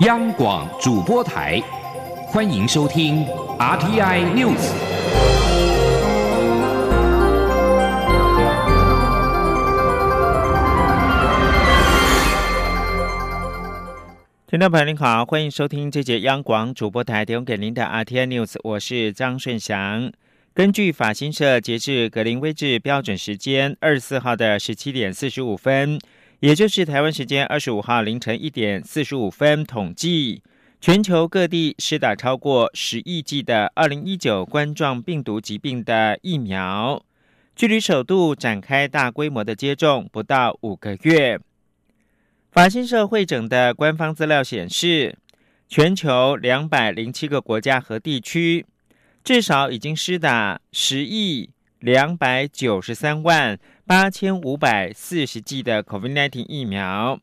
央广主播台，欢迎收听 RTI News。听众朋友您好，欢迎收听这节央广主播台提供给您的 RTI News，我是张顺祥。根据法新社截至格林威治标准时间二十四号的十七点四十五分。也就是台湾时间二十五号凌晨一点四十五分统计，全球各地施打超过十亿剂的二零一九冠状病毒疾病的疫苗，距离首度展开大规模的接种不到五个月。法新社会诊的官方资料显示，全球两百零七个国家和地区至少已经施打十亿两百九十三万。八千五百四十剂的 COVID-19 疫苗，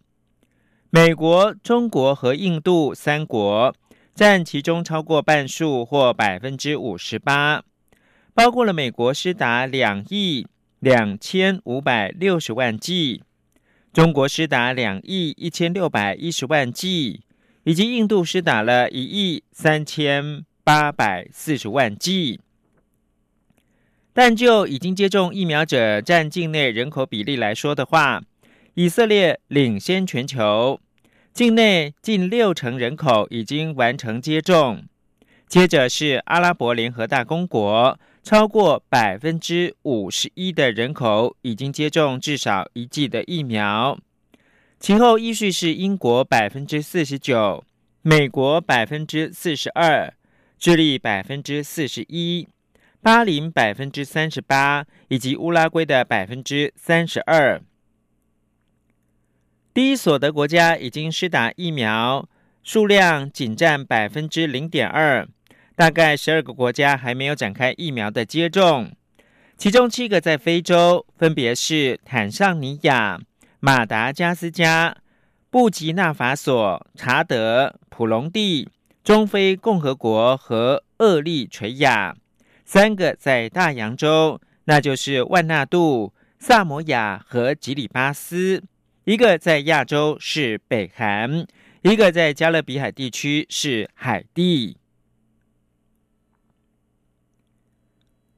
美国、中国和印度三国占其中超过半数或百分之五十八，包括了美国施打两亿两千五百六十万剂，中国施打两亿一千六百一十万剂，以及印度施打了一亿三千八百四十万剂。但就已经接种疫苗者占境内人口比例来说的话，以色列领先全球，境内近六成人口已经完成接种。接着是阿拉伯联合大公国，超过百分之五十一的人口已经接种至少一剂的疫苗。其后依序是英国百分之四十九，美国百分之四十二，智利百分之四十一。巴林百分之三十八，以及乌拉圭的百分之三十二。低所得国家已经施打疫苗数量仅占百分之零点二，大概十二个国家还没有展开疫苗的接种，其中七个在非洲，分别是坦桑尼亚、马达加斯加、布吉纳法索、查德、普隆蒂、中非共和国和厄立垂亚。三个在大洋洲，那就是万纳杜、萨摩亚和吉里巴斯；一个在亚洲是北韩；一个在加勒比海地区是海地。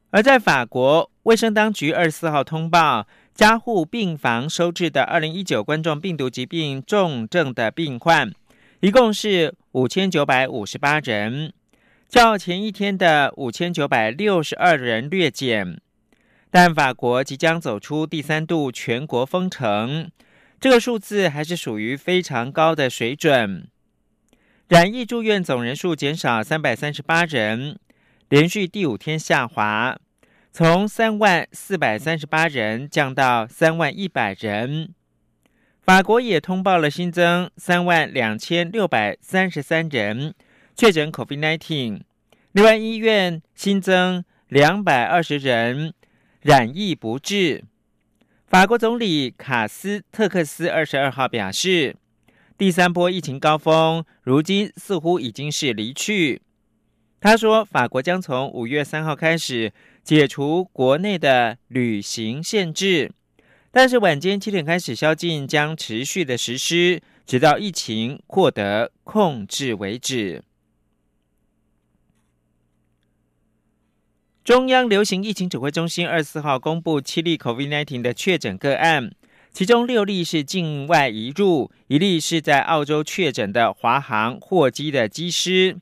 而在法国，卫生当局二十四号通报，加护病房收治的二零一九冠状病毒疾病重症的病患，一共是五千九百五十八人。较前一天的五千九百六十二人略减，但法国即将走出第三度全国封城，这个数字还是属于非常高的水准。染疫住院总人数减少三百三十八人，连续第五天下滑，从三万四百三十八人降到三万一百人。法国也通报了新增三万两千六百三十三人。确诊 COVID-19，另外医院新增两百二十人染疫不治。法国总理卡斯特克斯二十二号表示，第三波疫情高峰如今似乎已经是离去。他说，法国将从五月三号开始解除国内的旅行限制，但是晚间七点开始宵禁将持续的实施，直到疫情获得控制为止。中央流行疫情指挥中心二十四号公布七例 COVID-19 的确诊个案，其中六例是境外移入，一例是在澳洲确诊的华航货机的机师，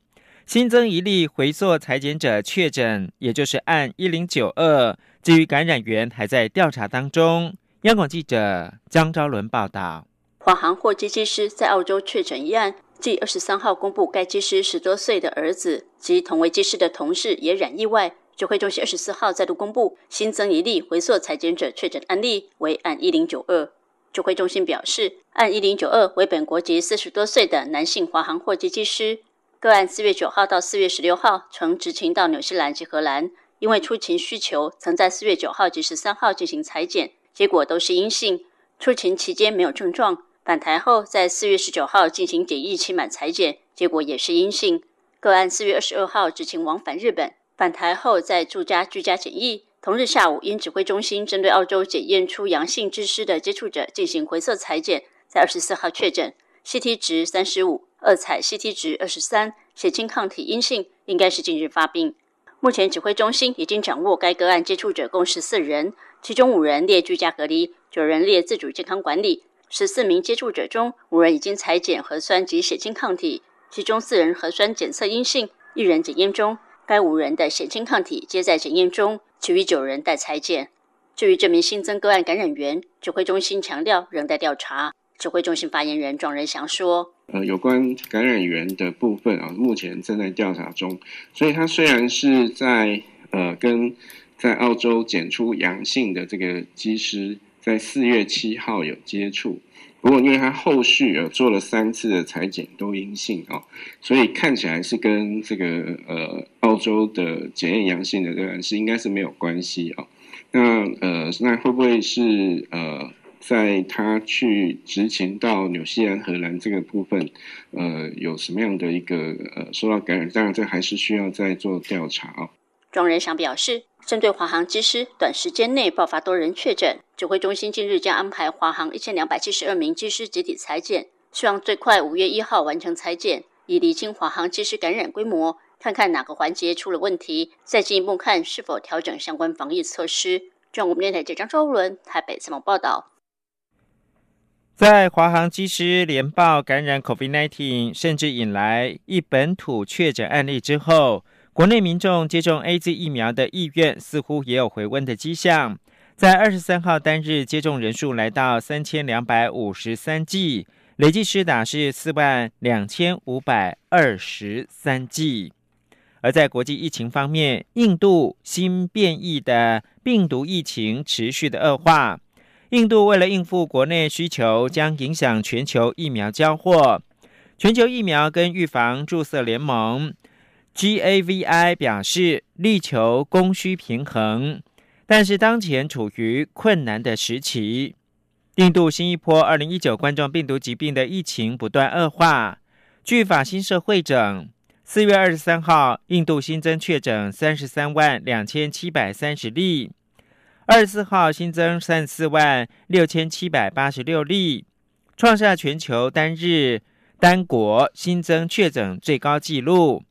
新增一例回溯裁剪者确诊，也就是按一零九二。至于感染源还在调查当中。央广记者江昭伦报道，华航货机机师在澳洲确诊一案，继二十三号公布该机师十多岁的儿子及同为机师的同事也染意外。指挥中心二十四号再度公布新增一例回溯裁剪者确诊案例，为案一零九二。指挥中心表示，按一零九二为本国籍四十多岁的男性华航货机机师，个案四月九号到四月十六号曾执勤到纽西兰及荷兰，因为出勤需求，曾在四月九号及十三号进行裁剪，结果都是阴性。出勤期间没有症状，返台后在四月十九号进行检疫期满裁剪，结果也是阴性。个案四月二十二号执勤往返日本。返台后在住家居家检疫，同日下午因指挥中心针对澳洲检验出阳性之师的接触者进行回测裁剪，在二十四号确诊，CT 值三十五，二采 CT 值二十三，血清抗体阴性，应该是近日发病。目前指挥中心已经掌握该个案接触者共十四人，其中五人列居家隔离，九人列自主健康管理。十四名接触者中，五人已经采检核酸及血清抗体，其中四人核酸检测阴性，一人检验中。该五人的血清抗体皆在检验中，其余九人待裁剪。至于这名新增个案感染源，指挥中心强调仍在调查。指挥中心发言人庄仁祥说：“呃，有关感染源的部分啊，目前正在调查中。所以，他虽然是在呃跟在澳洲检出阳性的这个机师，在四月七号有接触。”不过，因为他后续呃做了三次的裁剪都阴性哦，所以看起来是跟这个呃澳洲的检验阳性的这个是应该是没有关系哦。那呃，那会不会是呃在他去执勤到纽西兰、荷兰这个部分，呃有什么样的一个呃受到感染？当然，这还是需要再做调查哦。庄仁祥表示。针对华航机师短时间内爆发多人确诊，指挥中心近日将安排华航一千两百七十二名机师集体裁剪，希望最快五月一号完成裁剪，以厘清华航机师感染规模，看看哪个环节出了问题，再进一步看是否调整相关防疫措施。中国电台记者张周伦台北采访报道。在华航机师连报感染 COVID-19，甚至引来一本土确诊案例之后。国内民众接种 A Z 疫苗的意愿似乎也有回温的迹象，在二十三号单日接种人数来到三千两百五十三剂，累计施打是四万两千五百二十三剂。而在国际疫情方面，印度新变异的病毒疫情持续的恶化，印度为了应付国内需求，将影响全球疫苗交货。全球疫苗跟预防注射联盟。GAVI 表示力求供需平衡，但是当前处于困难的时期。印度新一波二零一九冠状病毒疾病的疫情不断恶化。据法新社会诊，四月二十三号，印度新增确诊三十三万两千七百三十例，二十四号新增三十四万六千七百八十六例，创下全球单日单国新增确诊最高纪录。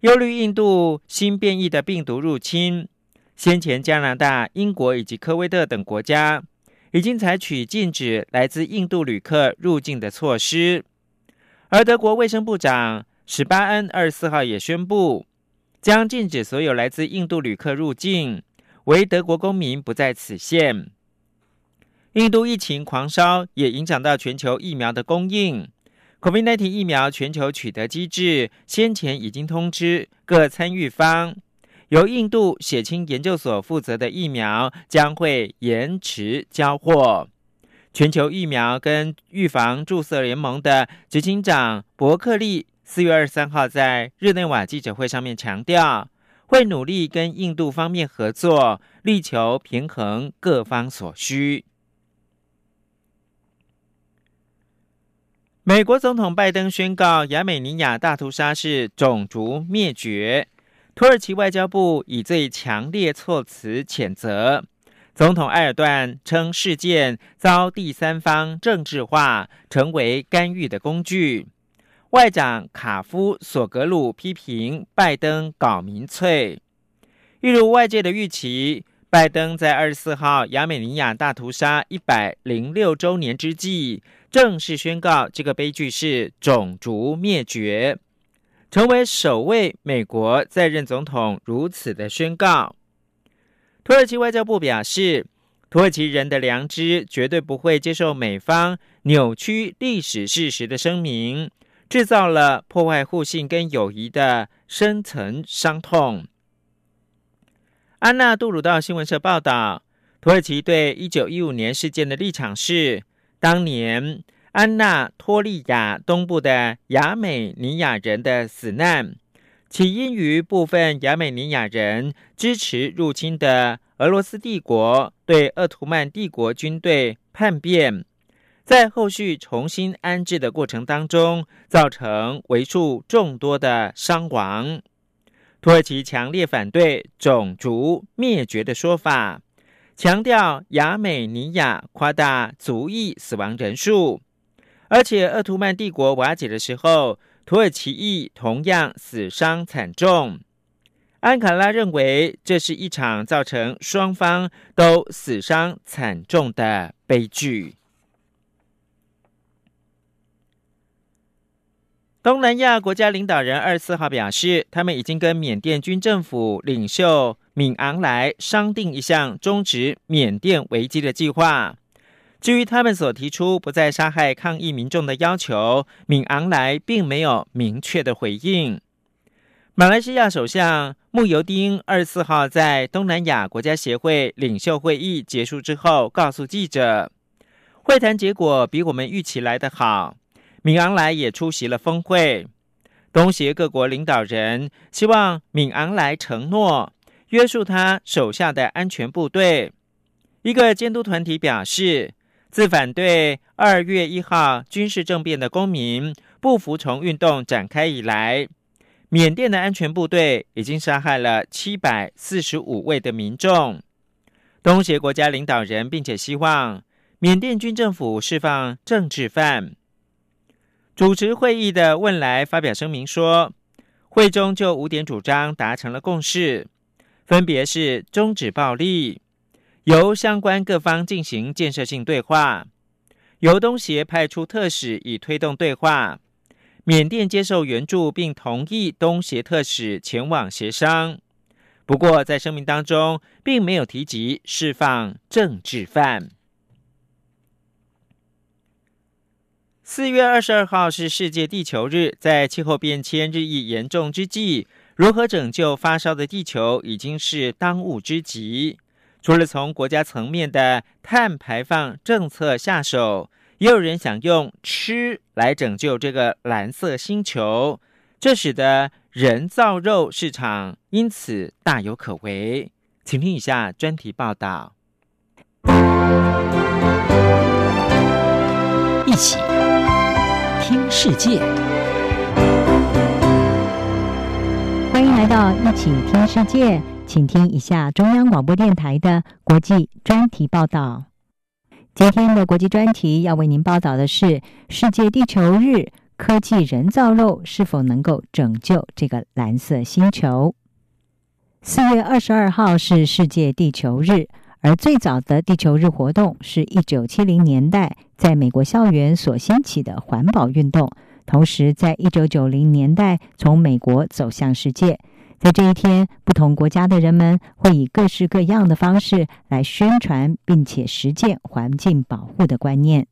忧虑印度新变异的病毒入侵，先前加拿大、英国以及科威特等国家已经采取禁止来自印度旅客入境的措施，而德国卫生部长史巴恩二十四号也宣布，将禁止所有来自印度旅客入境，为德国公民不在此限。印度疫情狂烧，也影响到全球疫苗的供应。COVID-19 疫苗全球取得机制先前已经通知各参与方，由印度血清研究所负责的疫苗将会延迟交货。全球疫苗跟预防注射联盟的执行长伯克利四月二十三号在日内瓦记者会上面强调，会努力跟印度方面合作，力求平衡各方所需。美国总统拜登宣告亚美尼亚大屠杀是种族灭绝，土耳其外交部以最强烈措辞谴责。总统埃尔段称事件遭第三方政治化，成为干预的工具。外长卡夫索格鲁批评拜登搞民粹，一如外界的预期，拜登在二十四号亚美尼亚大屠杀一百零六周年之际。正式宣告这个悲剧是种族灭绝，成为首位美国在任总统如此的宣告。土耳其外交部表示，土耳其人的良知绝对不会接受美方扭曲历史事实的声明，制造了破坏互信跟友谊的深层伤痛。安娜杜鲁道新闻社报道，土耳其对一九一五年事件的立场是。当年安纳托利亚东部的亚美尼亚人的死难，起因于部分亚美尼亚人支持入侵的俄罗斯帝国对鄂图曼帝国军队叛变，在后续重新安置的过程当中，造成为数众多的伤亡。土耳其强烈反对种族灭绝的说法。强调亚美尼亚夸大族裔死亡人数，而且鄂图曼帝国瓦解的时候，土耳其裔同样死伤惨重。安卡拉认为，这是一场造成双方都死伤惨重的悲剧。东南亚国家领导人二十四号表示，他们已经跟缅甸军政府领袖敏昂莱商定一项终止缅甸危机的计划。至于他们所提出不再杀害抗议民众的要求，敏昂莱并没有明确的回应。马来西亚首相慕尤丁二十四号在东南亚国家协会领袖会议结束之后，告诉记者，会谈结果比我们预期来得好。敏昂莱也出席了峰会，东协各国领导人希望敏昂莱承诺约束他手下的安全部队。一个监督团体表示，自反对二月一号军事政变的公民不服从运动展开以来。缅甸的安全部队已经杀害了七百四十五位的民众。东协国家领导人并且希望缅甸军政府释放政治犯。主持会议的汶莱发表声明说，会中就五点主张达成了共识，分别是终止暴力，由相关各方进行建设性对话，由东协派出特使以推动对话。缅甸接受援助，并同意东协特使前往协商。不过，在声明当中，并没有提及释放政治犯。四月二十二号是世界地球日，在气候变迁日益严重之际，如何拯救发烧的地球，已经是当务之急。除了从国家层面的碳排放政策下手。也有人想用吃来拯救这个蓝色星球，这使得人造肉市场因此大有可为。请听以下专题报道。一起听世界，到一起听世界，请听一下中央广播电台的国际专题报道。今天的国际专题要为您报道的是世界地球日，科技人造肉是否能够拯救这个蓝色星球？四月二十二号是世界地球日，而最早的地球日活动是一九七零年代在美国校园所兴起的环保运动，同时在一九九零年代从美国走向世界。在这一天，不同国家的人们会以各式各样的方式来宣传并且实践环境保护的观念。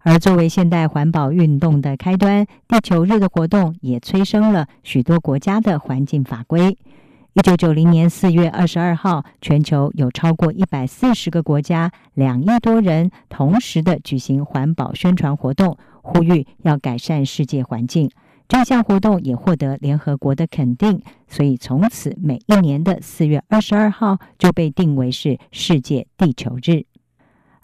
而作为现代环保运动的开端，地球日的活动也催生了许多国家的环境法规。一九九零年四月二十二号，全球有超过一百四十个国家，两亿多人同时的举行环保宣传活动，呼吁要改善世界环境。这项活动也获得联合国的肯定，所以从此每一年的四月二十二号就被定为是世界地球日。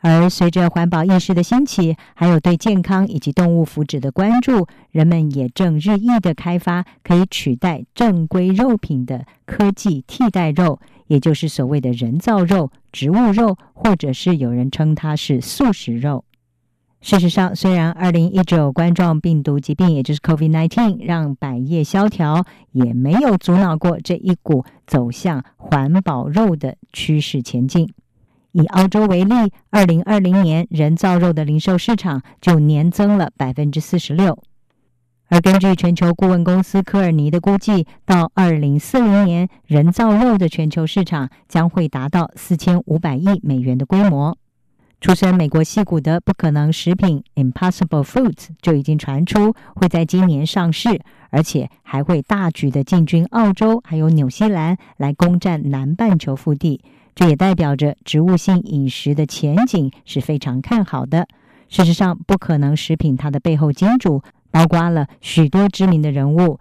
而随着环保意识的兴起，还有对健康以及动物福祉的关注，人们也正日益的开发可以取代正规肉品的科技替代肉，也就是所谓的人造肉、植物肉，或者是有人称它是素食肉。事实上，虽然二零一九冠状病毒疾病，也就是 COVID-19，让百业萧条，也没有阻挠过这一股走向环保肉的趋势前进。以澳洲为例，二零二零年人造肉的零售市场就年增了百分之四十六。而根据全球顾问公司科尔尼的估计，到二零四零年，人造肉的全球市场将会达到四千五百亿美元的规模。出身美国西谷的不可能食品 Impossible Foods 就已经传出会在今年上市，而且还会大举的进军澳洲还有纽西兰来攻占南半球腹地。这也代表着植物性饮食的前景是非常看好的。事实上，不可能食品它的背后金主包括了许多知名的人物，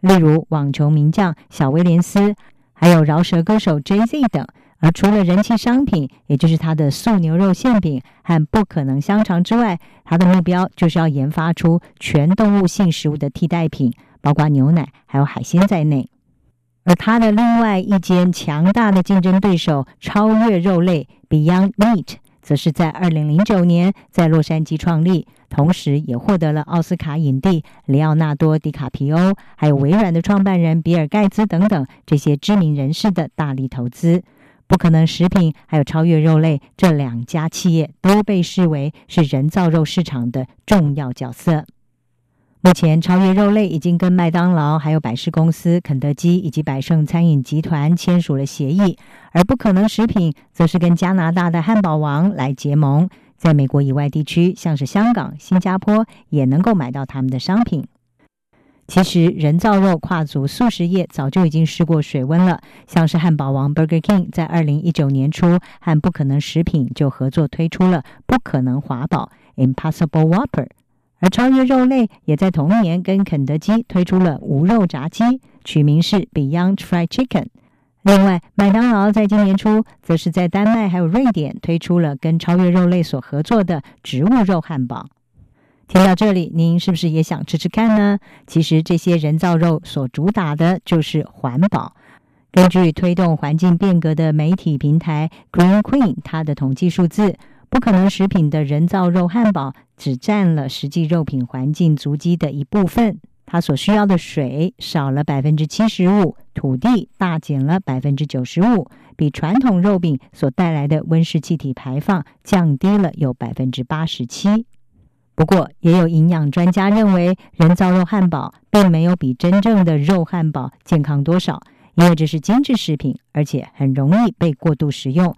例如网球名将小威廉斯，还有饶舌歌手 Jay Z 等。而除了人气商品，也就是它的素牛肉馅饼和不可能香肠之外，它的目标就是要研发出全动物性食物的替代品，包括牛奶还有海鲜在内。而它的另外一间强大的竞争对手超越肉类 Beyond Meat，则是在二零零九年在洛杉矶创立，同时也获得了奥斯卡影帝里奥纳多·迪卡皮欧，还有微软的创办人比尔·盖茨等等这些知名人士的大力投资。不可能食品还有超越肉类这两家企业都被视为是人造肉市场的重要角色。目前，超越肉类已经跟麦当劳、还有百事公司、肯德基以及百胜餐饮集团签署了协议，而不可能食品则是跟加拿大的汉堡王来结盟，在美国以外地区，像是香港、新加坡也能够买到他们的商品。其实，人造肉跨足素食业早就已经试过水温了。像是汉堡王 Burger King 在二零一九年初和不可能食品就合作推出了不可能华堡 Impossible Whopper，而超越肉类也在同年跟肯德基推出了无肉炸鸡，取名是 Beyond Fried Chicken。另外，麦当劳在今年初则是在丹麦还有瑞典推出了跟超越肉类所合作的植物肉汉堡。听到这里，您是不是也想吃吃看呢？其实这些人造肉所主打的就是环保。根据推动环境变革的媒体平台 Green Queen，它的统计数字，不可能食品的人造肉汉堡只占了实际肉品环境足迹的一部分，它所需要的水少了百分之七十五，土地大减了百分之九十五，比传统肉饼所带来的温室气体排放降低了有百分之八十七。不过，也有营养专家认为，人造肉汉堡并没有比真正的肉汉堡健康多少，因为这是精致食品，而且很容易被过度食用。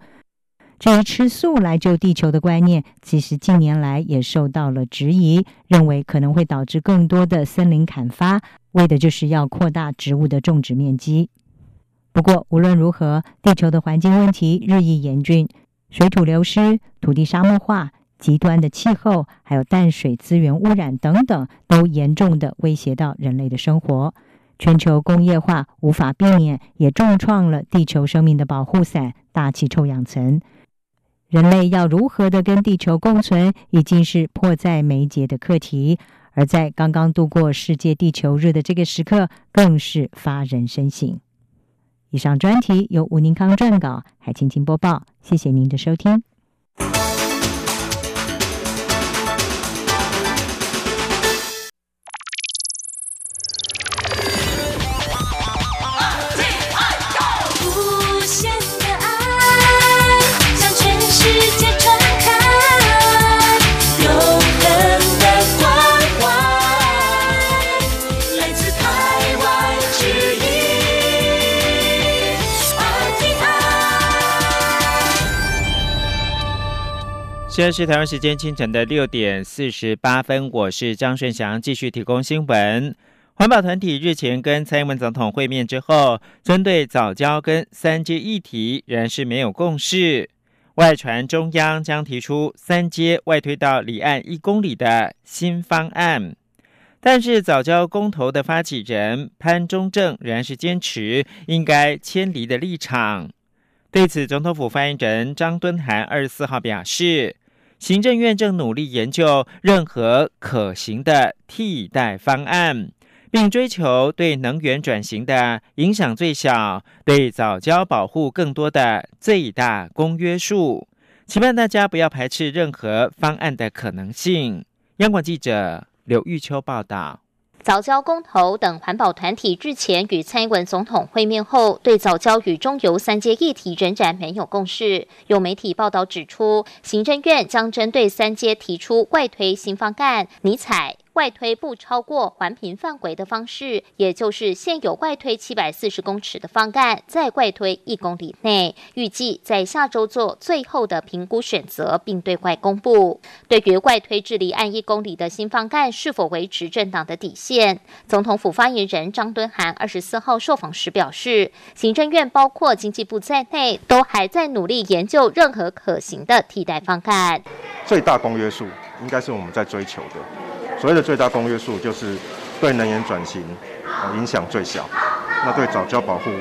至于吃素来救地球的观念，其实近年来也受到了质疑，认为可能会导致更多的森林砍伐，为的就是要扩大植物的种植面积。不过，无论如何，地球的环境问题日益严峻，水土流失、土地沙漠化。极端的气候，还有淡水资源污染等等，都严重的威胁到人类的生活。全球工业化无法避免，也重创了地球生命的保护伞——大气臭氧层。人类要如何的跟地球共存，已经是迫在眉睫的课题。而在刚刚度过世界地球日的这个时刻，更是发人深省。以上专题由吴宁康撰稿，海青青播报。谢谢您的收听。现在是台湾时间清晨的六点四十八分，我是张顺祥，继续提供新闻。环保团体日前跟蔡英文总统会面之后，针对早教跟三阶议题仍然是没有共识。外传中央将提出三阶外推到离岸一公里的新方案，但是早教公投的发起人潘中正仍然是坚持应该迁离的立场。对此，总统府发言人张敦涵二十四号表示。行政院正努力研究任何可行的替代方案，并追求对能源转型的影响最小、对早教保护更多的最大公约数。期盼大家不要排斥任何方案的可能性。央广记者刘玉秋报道。早教公投等环保团体日前与蔡英文总统会面后，对早教与中油三阶议题仍然没有共识。有媒体报道指出，行政院将针对三阶提出外推新方案，尼采。外推不超过环评范围的方式，也就是现有外推七百四十公尺的方案，在外推一公里内，预计在下周做最后的评估选择，并对外公布。对于外推至离岸一公里的新方案是否维持政党的底线，总统府发言人张敦涵二十四号受访时表示，行政院包括经济部在内，都还在努力研究任何可行的替代方案。最大公约数应该是我们在追求的。所谓的最大公约数，就是对能源转型影响最小，那对早教保护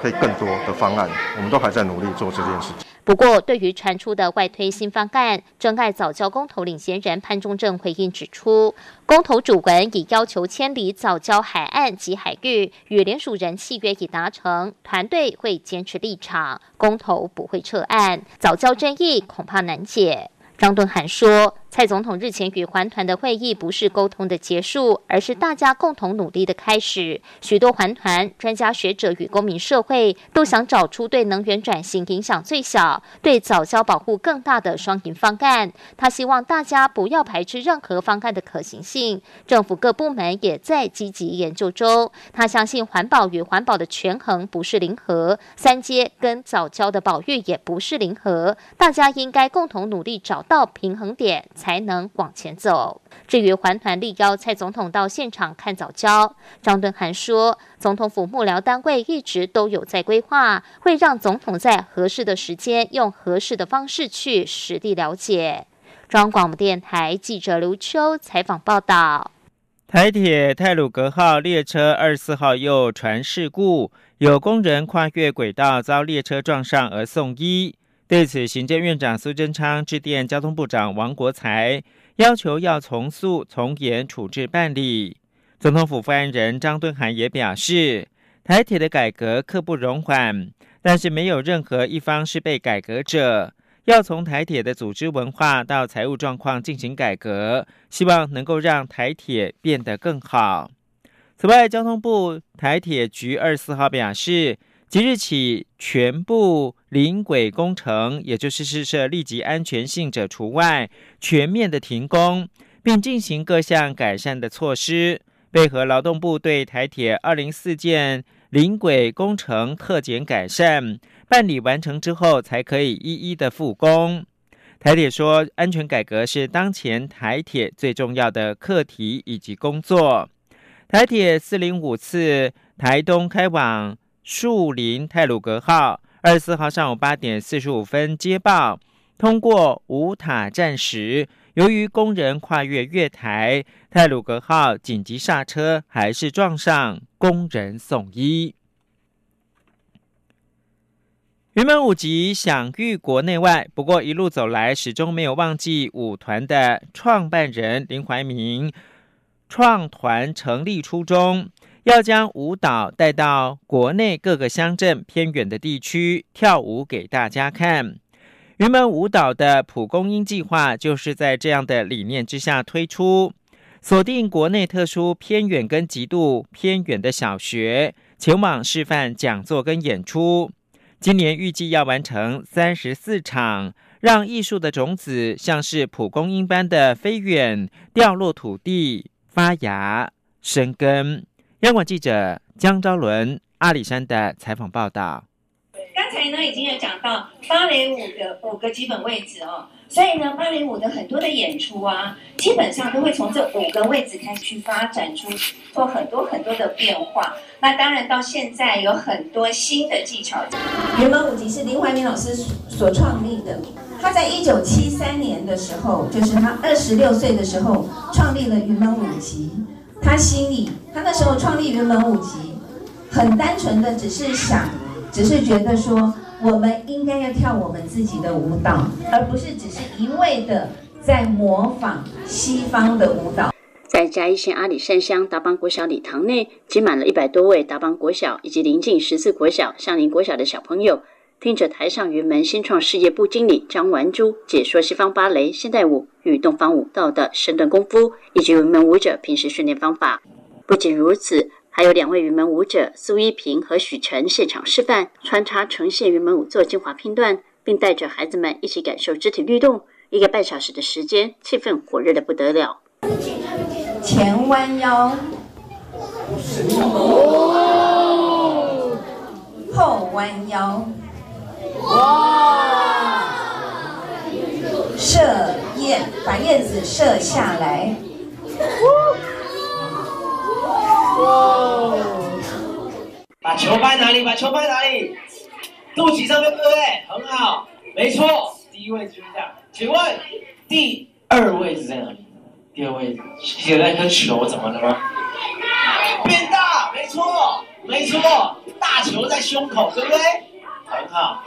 可以更多的方案，我们都还在努力做这件事情。不过，对于传出的外推新方案，真爱早教公投领先人潘中正回应指出，公投主文已要求迁离早教海岸及海域，与联署人契约已达成，团队会坚持立场，公投不会撤案，早教争议恐怕难解。张敦涵说。蔡总统日前与环团的会议不是沟通的结束，而是大家共同努力的开始。许多环团专家学者与公民社会都想找出对能源转型影响最小、对早教保护更大的双赢方案。他希望大家不要排斥任何方案的可行性。政府各部门也在积极研究中。他相信环保与环保的权衡不是零和，三阶跟早教的保育也不是零和。大家应该共同努力找到平衡点。才能往前走。至于环团力邀蔡总统到现场看早教，张敦涵说，总统府幕僚单位一直都有在规划，会让总统在合适的时间，用合适的方式去实地了解。中央广播电台记者刘秋采访报道：台铁泰鲁格号列车二十四号又传事故，有工人跨越轨道遭列车撞上而送医。对此，行政院长苏贞昌致电交通部长王国才，要求要从速从严处置办理。总统府发言人张敦涵也表示，台铁的改革刻不容缓，但是没有任何一方是被改革者，要从台铁的组织文化到财务状况进行改革，希望能够让台铁变得更好。此外，交通部台铁局二十四号表示。即日起，全部临轨工程，也就是试设立即安全性者除外，全面的停工，并进行各项改善的措施，配合劳动部对台铁二零四件临轨工程特检改善办理完成之后，才可以一一的复工。台铁说，安全改革是当前台铁最重要的课题以及工作。台铁四零五次台东开往。树林泰鲁格号二十四号上午八点四十五分接报，通过五塔站时，由于工人跨越月台，泰鲁格号紧急刹车，还是撞上工人送医。云门舞集享誉国内外，不过一路走来，始终没有忘记舞团的创办人林怀民创团成立初衷。要将舞蹈带到国内各个乡镇偏远的地区跳舞给大家看。云门舞蹈的蒲公英计划就是在这样的理念之下推出，锁定国内特殊偏远跟极度偏远的小学，前往示范讲座跟演出。今年预计要完成三十四场，让艺术的种子像是蒲公英般的飞远，掉落土地，发芽生根。央广记者江昭伦、阿里山的采访报道。刚才呢，已经有讲到芭蕾舞的五个基本位置哦，所以呢，芭蕾舞的很多的演出啊，基本上都会从这五个位置开始去发展出，做很多很多的变化。那当然，到现在有很多新的技巧。云门舞集是林怀民老师所创立的，他在一九七三年的时候，就是他二十六岁的时候，创立了云门舞集。他心里，他那时候创立云门舞集，很单纯的，只是想，只是觉得说，我们应该要跳我们自己的舞蹈，而不是只是一味的在模仿西方的舞蹈。在嘉义县阿里山乡达邦国小礼堂内，挤满了一百多位达邦国小以及邻近十四国小、相邻国小的小朋友，听着台上云门新创事业部经理张丸珠解说西方芭蕾、现代舞。与东方舞蹈的身段功夫，以及云门舞者平时训练方法。不仅如此，还有两位云门舞者苏一平和许晨现场示范，穿插呈现云门舞作精华片段，并带着孩子们一起感受肢体律动。一个半小时的时间，气氛火热的不得了。前弯腰，后弯腰，哇！射燕，把燕子射下来。哇把球拍哪里？把球拍哪里？肚脐上面，对不对？很好，没错。第一位就是这样。请问第二位是在哪里？第二位置，现在那颗球怎么了吗？变大，没错，没错。大球在胸口，对不对？很好。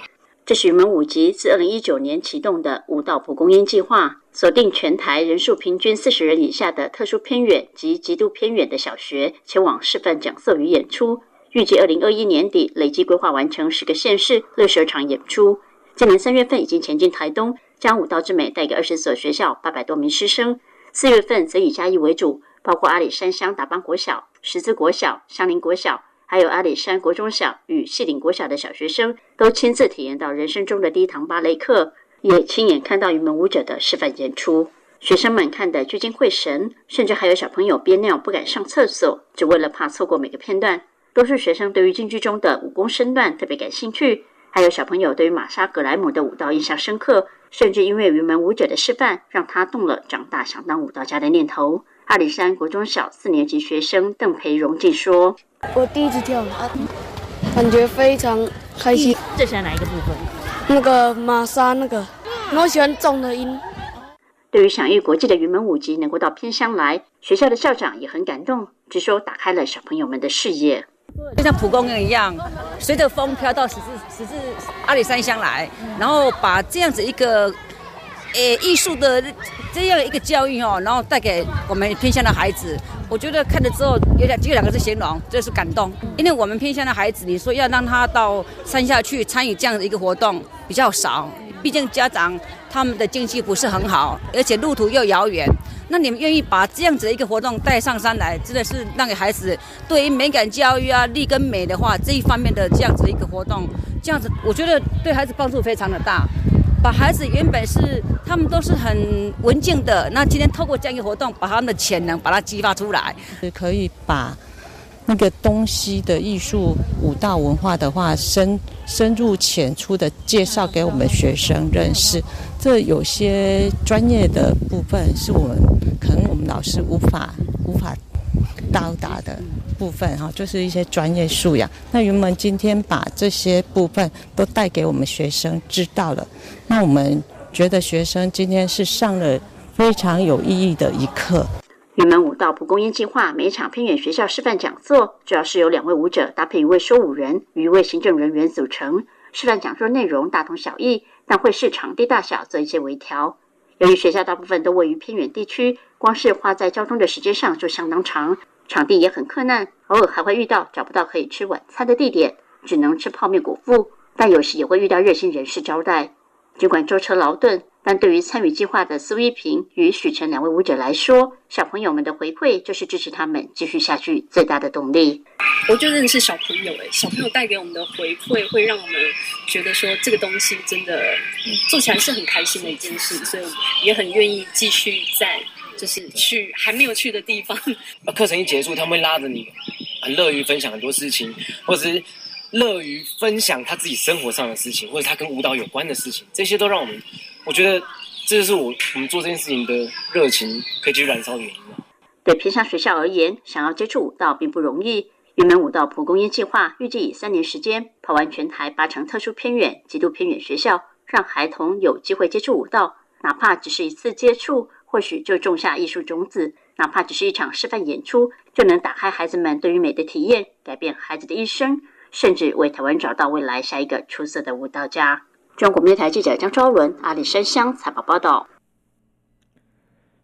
这是云门舞集自二零一九年启动的舞蹈蒲公英计划，锁定全台人数平均四十人以下的特殊偏远及极度偏远的小学，前往示范讲授与演出。预计二零二一年底累计规划完成十个县市六十二场演出。今年三月份已经前进台东，将舞蹈之美带给二十所学校八百多名师生。四月份则以嘉义为主，包括阿里山乡达邦国小、十字国小、香林国小。还有阿里山国中小与西岭国小的小学生都亲自体验到人生中的第一堂芭蕾课，也亲眼看到云门舞者的示范演出。学生们看得聚精会神，甚至还有小朋友憋尿不敢上厕所，只为了怕错过每个片段。多数学生对于京剧中的武功身段特别感兴趣，还有小朋友对于玛莎·格莱姆的舞蹈印象深刻，甚至因为云门舞者的示范，让他动了长大想当舞蹈家的念头。阿里山国中小四年级学生邓培荣记说。我第一次跳，感觉非常开心。最喜欢哪一个部分？那个玛莎那个，我喜欢重的音。对于享誉国际的云门舞集能够到偏乡来，学校的校长也很感动，据说打开了小朋友们的视野。就像蒲公英一样，随着风飘到十字十字阿里山乡来，然后把这样子一个。诶，艺术的这样一个教育哦，然后带给我们偏乡的孩子，我觉得看了之后有点只有两个字形容，就是感动。因为我们偏乡的孩子，你说要让他到山下去参与这样的一个活动比较少，毕竟家长他们的经济不是很好，而且路途又遥远。那你们愿意把这样子的一个活动带上山来，真的是让给孩子对于美感教育啊、力跟美的话这一方面的这样子的一个活动，这样子我觉得对孩子帮助非常的大。把孩子原本是他们都是很文静的，那今天透过这样一个活动，把他们的潜能把它激发出来，也可以把那个东西的艺术、舞蹈文化的话，深深入浅出的介绍给我们学生认识。这有些专业的部分是我们可能我们老师无法无法到达的。部分哈，就是一些专业素养。那云门今天把这些部分都带给我们学生知道了，那我们觉得学生今天是上了非常有意义的一课。云门舞蹈蒲公英计划每一场偏远学校示范讲座，主要是由两位舞者搭配一位说舞人与一位行政人员组成。示范讲座内容大同小异，但会视场地大小做一些微调。由于学校大部分都位于偏远地区，光是花在交通的时间上就相当长。场地也很困难，偶尔还会遇到找不到可以吃晚餐的地点，只能吃泡面果腹。但有时也会遇到热心人士招待。尽管舟车劳顿，但对于参与计划的苏一平与许晨两位舞者来说，小朋友们的回馈就是支持他们继续下去最大的动力。我就认识小朋友，哎，小朋友带给我们的回馈，会让我们觉得说这个东西真的做起来是很开心的一件事，所以也很愿意继续在。就是去还没有去的地方。课程一结束，他们会拉着你，很乐于分享很多事情，或者是乐于分享他自己生活上的事情，或者他跟舞蹈有关的事情。这些都让我们，我觉得这就是我我们做这件事情的热情，可以继续燃烧的原因。对偏向学校而言，想要接触舞蹈并不容易。云门舞蹈蒲公英计划预计以三年时间跑完全台八成特殊偏远、极度偏远学校，让孩童有机会接触舞蹈，哪怕只是一次接触。或许就种下艺术种子，哪怕只是一场示范演出，就能打开孩子们对于美的体验，改变孩子的一生，甚至为台湾找到未来下一个出色的舞蹈家。中国媒台记者江昭伦、阿里山乡采访报道。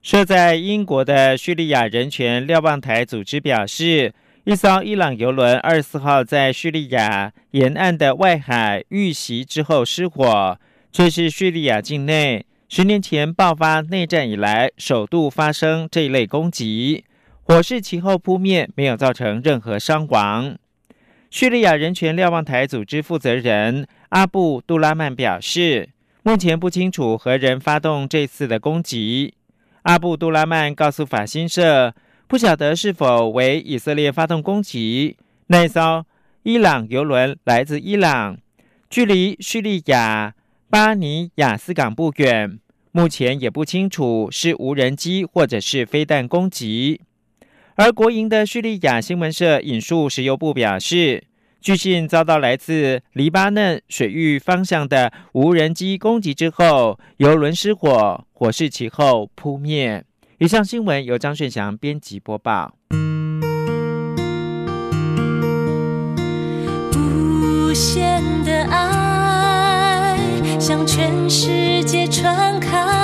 设在英国的叙利亚人权瞭望台组织表示，一艘伊朗油轮二十四号在叙利亚沿岸的外海遇袭之后失火，这是叙利亚境内。十年前爆发内战以来，首度发生这一类攻击。火势其后扑灭，没有造成任何伤亡。叙利亚人权瞭望台组织负责人阿布杜拉曼表示，目前不清楚何人发动这次的攻击。阿布杜拉曼告诉法新社，不晓得是否为以色列发动攻击。那艘伊朗油轮来自伊朗，距离叙利亚巴尼亚斯港不远。目前也不清楚是无人机或者是飞弹攻击。而国营的叙利亚新闻社引述石油部表示，据信遭到来自黎巴嫩水域方向的无人机攻击之后，油轮失火，火势其后扑灭。以上新闻由张顺祥编辑播报。无限的爱。向全世界传开。